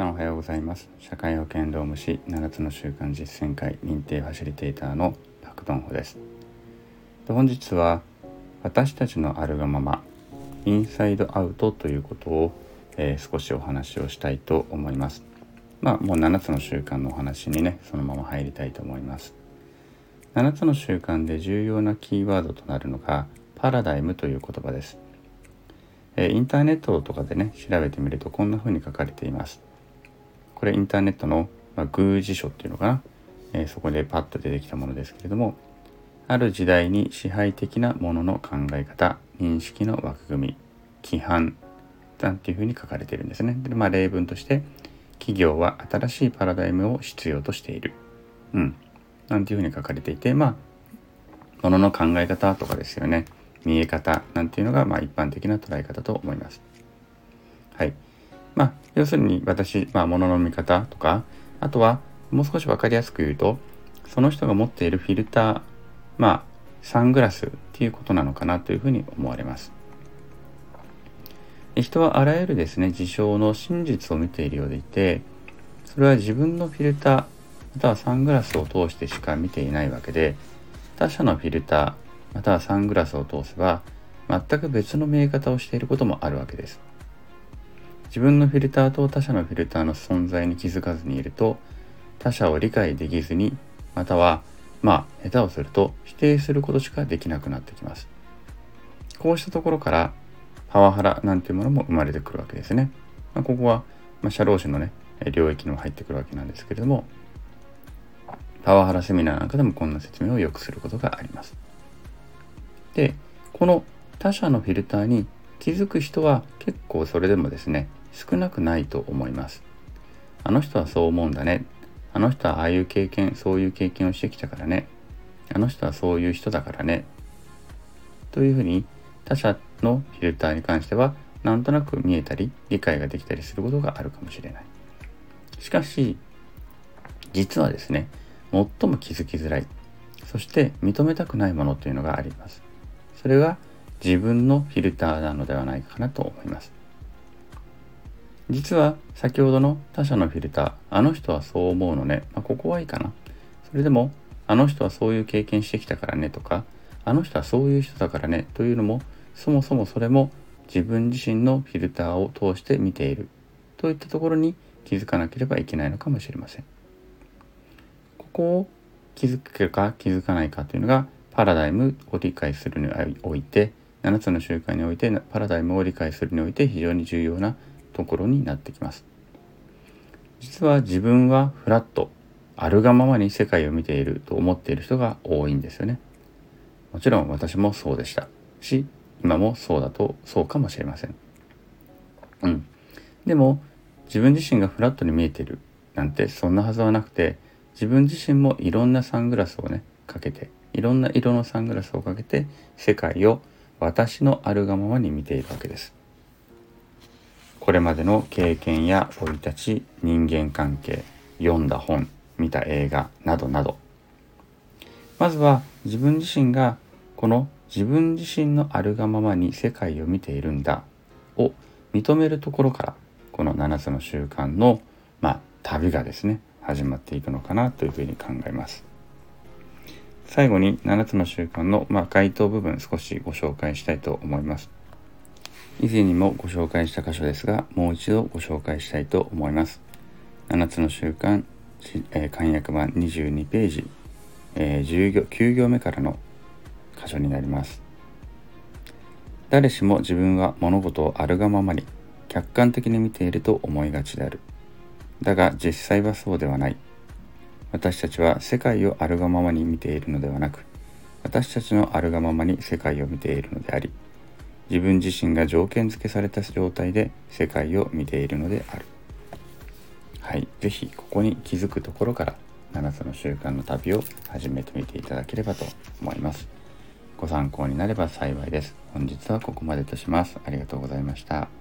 さんおはようございます。社会保険労務士7つの習慣実践会認定ファシリテーターのパクドンホです。本日は私たちのあるがままインサイドアウトということを、えー、少しお話をしたいと思います。まあもう7つの習慣のお話にねそのまま入りたいと思います。7つの習慣で重要なキーワードとなるのがパラダイムという言葉です。えインターネットとかでね調べてみるとこんな風に書かれています。これインターネットの、まあ、偶辞書っていうのかな、えー、そこでパッと出てきたものですけれどもある時代に支配的なものの考え方認識の枠組み規範なんていうふうに書かれているんですね。でまあ、例文として企業は新しいパラダイムを必要としている。うん。なんていうふうに書かれていて、まあ、ものの考え方とかですよね。見え方なんていうのが、まあ、一般的な捉え方と思います。はい。要するに私、まあ、物の見方とか、あとは、もう少し分かりやすく言うと、その人が持っているフィルター、まあ、サングラスっていうことなのかなというふうに思われます。人はあらゆるですね、事象の真実を見ているようでいて、それは自分のフィルター、またはサングラスを通してしか見ていないわけで、他者のフィルター、またはサングラスを通せば、全く別の見え方をしていることもあるわけです。自分のフィルターと他者のフィルターの存在に気づかずにいると他者を理解できずにまたはまあ下手をすると否定することしかできなくなってきます。こうしたところからパワハラなんていうものも生まれてくるわけですね、まあ、ここは、まあ、社労士のね領域にも入ってくるわけなんですけれどもパワハラセミナーなんかでもこんな説明をよくすることがあります。でこの他者のフィルターに気づく人は結構それでもですね少なくないと思います。あの人はそう思うんだね。あの人はああいう経験、そういう経験をしてきたからね。あの人はそういう人だからね。というふうに他者のフィルターに関してはなんとなく見えたり理解ができたりすることがあるかもしれない。しかし実はですね最も気づきづらいそして認めたくないものというのがあります。それが自分のフィルターなのではないかなと思います。実は先ほどの他者のフィルター、あの人はそう思うのね。まあ、ここはいいかな。それでも、あの人はそういう経験してきたからねとか、あの人はそういう人だからねというのも、そもそもそれも自分自身のフィルターを通して見ているといったところに気づかなければいけないのかもしれません。ここを気づくか気づかないかというのがパラダイムを理解するにおいて7つの習慣においてパラダイムを理解するにおいて非常に重要なところになってきます。実は自分はフラットあるがままに世界を見ていると思っている人が多いんですよね。もちろん私もそうでした。し今もそうだとそうかもしれません。うん。でも自分自身がフラットに見えてるなんてそんなはずはなくて自分自身もいろんなサングラスをねかけていろんな色のサングラスをかけて世界を私のあるがままに見ているわけです。これまでの経験や生い立ち、人間関係、読んだ本、見た映画などなど。まずは自分自身がこの自分自身のあるがままに世界を見ているんだを認めるところからこの7つの習慣の、まあ、旅がですね始まっていくのかなというふうに考えます。最後に7つの習慣の、まあ、該当部分少しご紹介したいと思います。以前にもご紹介した箇所ですが、もう一度ご紹介したいと思います。7つの習慣、えー、簡約版22ページ、えー、10行9行目からの箇所になります。誰しも自分は物事をあるがままに客観的に見ていると思いがちである。だが実際はそうではない。私たちは世界をあるがままに見ているのではなく私たちのあるがままに世界を見ているのであり自分自身が条件付けされた状態で世界を見ているのである。はい。是非ここに気づくところから7つの習慣の旅を始めてみていただければと思います。ご参考になれば幸いです。本日はここまでとします。ありがとうございました。